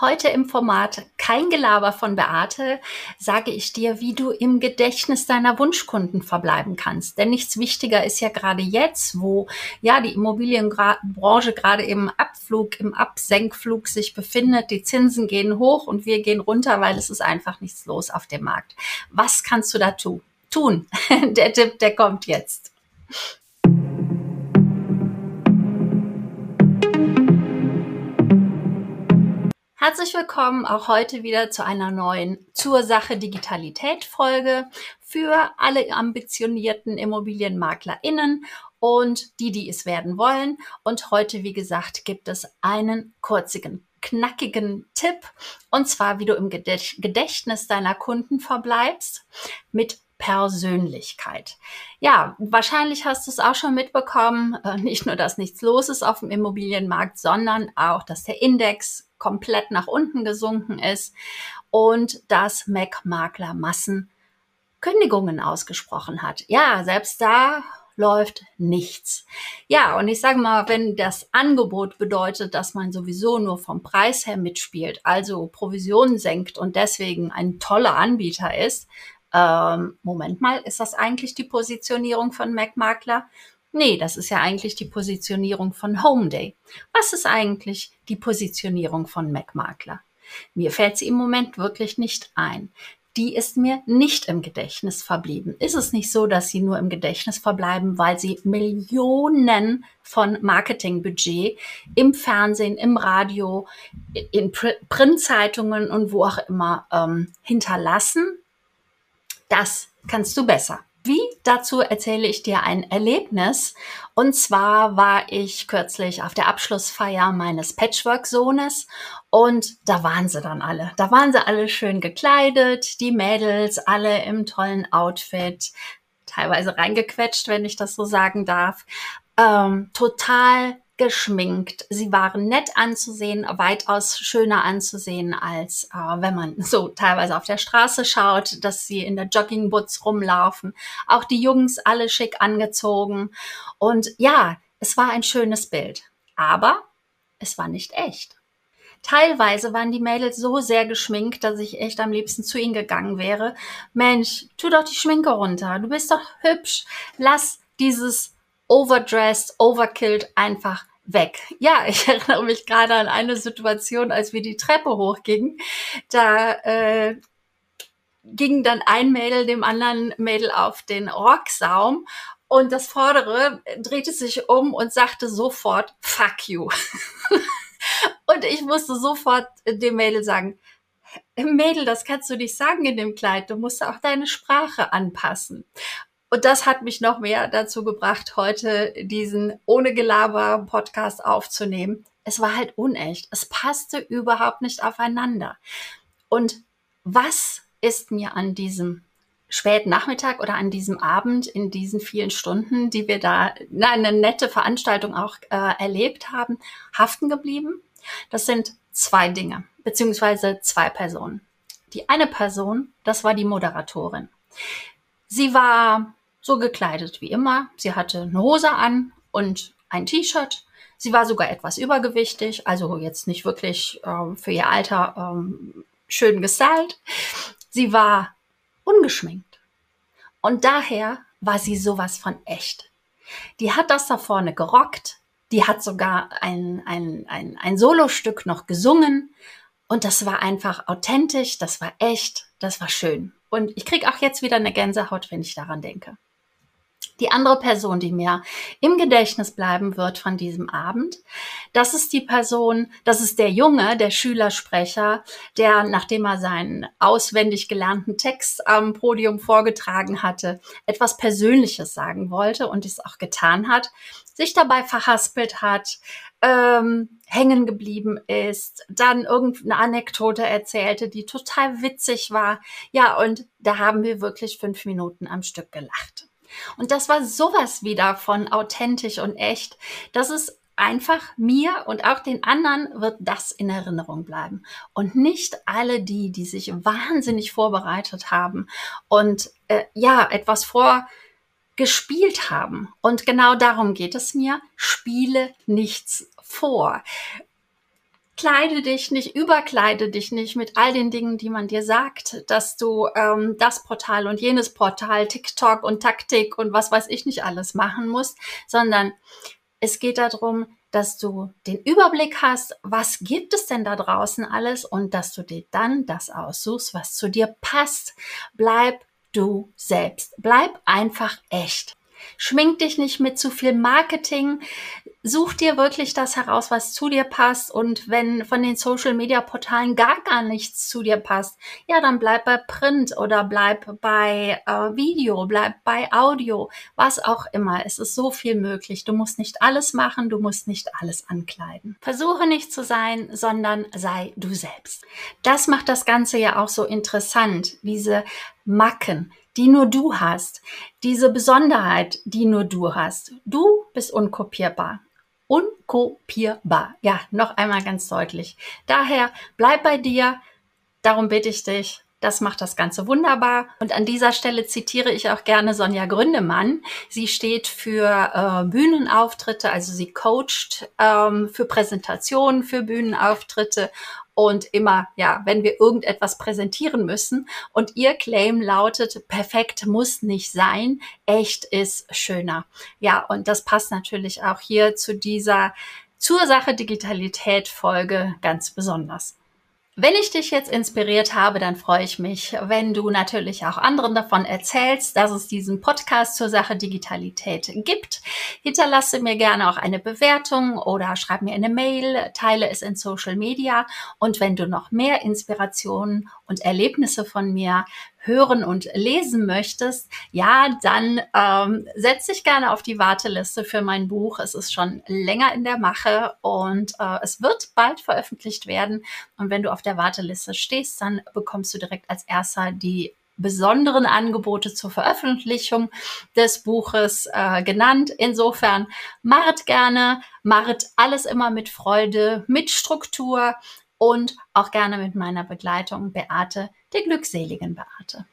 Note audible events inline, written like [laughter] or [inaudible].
Heute im Format Kein Gelaber von Beate sage ich dir, wie du im Gedächtnis deiner Wunschkunden verbleiben kannst. Denn nichts wichtiger ist ja gerade jetzt, wo ja die Immobilienbranche gerade im Abflug, im Absenkflug sich befindet. Die Zinsen gehen hoch und wir gehen runter, weil es ist einfach nichts los auf dem Markt. Was kannst du da tun? Tun. [laughs] Der Tipp, der kommt jetzt. Herzlich willkommen auch heute wieder zu einer neuen Zur Sache Digitalität Folge für alle ambitionierten ImmobilienmaklerInnen und die, die es werden wollen. Und heute, wie gesagt, gibt es einen kurzigen, knackigen Tipp und zwar, wie du im Gedächtnis deiner Kunden verbleibst mit Persönlichkeit. Ja, wahrscheinlich hast du es auch schon mitbekommen, äh, nicht nur, dass nichts los ist auf dem Immobilienmarkt, sondern auch, dass der Index komplett nach unten gesunken ist und dass Mac-Makler Massen Kündigungen ausgesprochen hat. Ja, selbst da läuft nichts. Ja, und ich sage mal, wenn das Angebot bedeutet, dass man sowieso nur vom Preis her mitspielt, also Provisionen senkt und deswegen ein toller Anbieter ist, ähm, Moment mal, ist das eigentlich die Positionierung von Mac Makler? Nee, das ist ja eigentlich die Positionierung von Homeday. Was ist eigentlich die Positionierung von Mac-Makler? Mir fällt sie im Moment wirklich nicht ein. Die ist mir nicht im Gedächtnis verblieben. Ist es nicht so, dass sie nur im Gedächtnis verbleiben, weil sie Millionen von Marketingbudget im Fernsehen, im Radio, in Printzeitungen und wo auch immer ähm, hinterlassen? Das kannst du besser. Wie? Dazu erzähle ich dir ein Erlebnis. Und zwar war ich kürzlich auf der Abschlussfeier meines Patchwork-Sohnes und da waren sie dann alle. Da waren sie alle schön gekleidet, die Mädels alle im tollen Outfit, teilweise reingequetscht, wenn ich das so sagen darf. Ähm, total geschminkt. Sie waren nett anzusehen, weitaus schöner anzusehen, als äh, wenn man [laughs] so teilweise auf der Straße schaut, dass sie in der Joggingboots rumlaufen. Auch die Jungs alle schick angezogen. Und ja, es war ein schönes Bild. Aber es war nicht echt. Teilweise waren die Mädels so sehr geschminkt, dass ich echt am liebsten zu ihnen gegangen wäre. Mensch, tu doch die Schminke runter. Du bist doch hübsch. Lass dieses overdressed, overkilled einfach weg. Ja, [laughs] ich erinnere mich gerade an eine Situation, als wir die Treppe hochgingen. Da äh, ging dann ein Mädel dem anderen Mädel auf den Rocksaum und das vordere drehte sich um und sagte sofort Fuck you. [laughs] und ich musste sofort dem Mädel sagen, Mädel, das kannst du nicht sagen in dem Kleid. Du musst auch deine Sprache anpassen. Und das hat mich noch mehr dazu gebracht, heute diesen ohne Gelaber Podcast aufzunehmen. Es war halt unecht. Es passte überhaupt nicht aufeinander. Und was ist mir an diesem späten Nachmittag oder an diesem Abend in diesen vielen Stunden, die wir da na, eine nette Veranstaltung auch äh, erlebt haben, haften geblieben? Das sind zwei Dinge, beziehungsweise zwei Personen. Die eine Person, das war die Moderatorin. Sie war so gekleidet wie immer. Sie hatte eine Hose an und ein T-Shirt. Sie war sogar etwas übergewichtig, also jetzt nicht wirklich ähm, für ihr Alter ähm, schön gestylt. Sie war ungeschminkt. Und daher war sie sowas von echt. Die hat das da vorne gerockt. Die hat sogar ein, ein, ein, ein Solostück noch gesungen. Und das war einfach authentisch, das war echt, das war schön. Und ich krieg auch jetzt wieder eine Gänsehaut, wenn ich daran denke. Die andere Person, die mir im Gedächtnis bleiben wird von diesem Abend, das ist die Person, das ist der Junge, der Schülersprecher, der, nachdem er seinen auswendig gelernten Text am Podium vorgetragen hatte, etwas Persönliches sagen wollte und es auch getan hat, sich dabei verhaspelt hat, ähm, hängen geblieben ist, dann irgendeine Anekdote erzählte, die total witzig war. Ja, und da haben wir wirklich fünf Minuten am Stück gelacht. Und das war sowas wieder von authentisch und echt. Das ist einfach mir und auch den anderen wird das in Erinnerung bleiben. Und nicht alle die, die sich wahnsinnig vorbereitet haben und äh, ja, etwas vorgespielt haben. Und genau darum geht es mir. Spiele nichts vor. Kleide dich nicht, überkleide dich nicht mit all den Dingen, die man dir sagt, dass du ähm, das Portal und jenes Portal, TikTok und Taktik und was weiß ich nicht alles machen musst, sondern es geht darum, dass du den Überblick hast, was gibt es denn da draußen alles und dass du dir dann das aussuchst, was zu dir passt. Bleib du selbst. Bleib einfach echt. Schmink dich nicht mit zu viel Marketing. Such dir wirklich das heraus, was zu dir passt. Und wenn von den Social Media Portalen gar gar nichts zu dir passt, ja, dann bleib bei Print oder bleib bei äh, Video, bleib bei Audio, was auch immer. Es ist so viel möglich. Du musst nicht alles machen, du musst nicht alles ankleiden. Versuche nicht zu sein, sondern sei du selbst. Das macht das Ganze ja auch so interessant. Diese Macken, die nur du hast. Diese Besonderheit, die nur du hast. Du bist unkopierbar. Unkopierbar. Ja, noch einmal ganz deutlich. Daher bleib bei dir. Darum bitte ich dich, das macht das Ganze wunderbar. Und an dieser Stelle zitiere ich auch gerne Sonja Gründemann. Sie steht für äh, Bühnenauftritte, also sie coacht ähm, für Präsentationen, für Bühnenauftritte und immer, ja, wenn wir irgendetwas präsentieren müssen. Und ihr Claim lautet, perfekt muss nicht sein, echt ist schöner. Ja, und das passt natürlich auch hier zu dieser zur Sache Digitalität Folge ganz besonders. Wenn ich dich jetzt inspiriert habe, dann freue ich mich, wenn du natürlich auch anderen davon erzählst, dass es diesen Podcast zur Sache Digitalität gibt. Hinterlasse mir gerne auch eine Bewertung oder schreib mir eine Mail, teile es in Social Media. Und wenn du noch mehr Inspirationen und Erlebnisse von mir hören und lesen möchtest, ja, dann ähm, setz dich gerne auf die Warteliste für mein Buch. Es ist schon länger in der Mache und äh, es wird bald veröffentlicht werden. Und wenn du auf der Warteliste stehst, dann bekommst du direkt als erster die besonderen Angebote zur Veröffentlichung des Buches äh, genannt. Insofern macht gerne, macht alles immer mit Freude, mit Struktur und auch gerne mit meiner Begleitung Beate, der glückseligen Beate.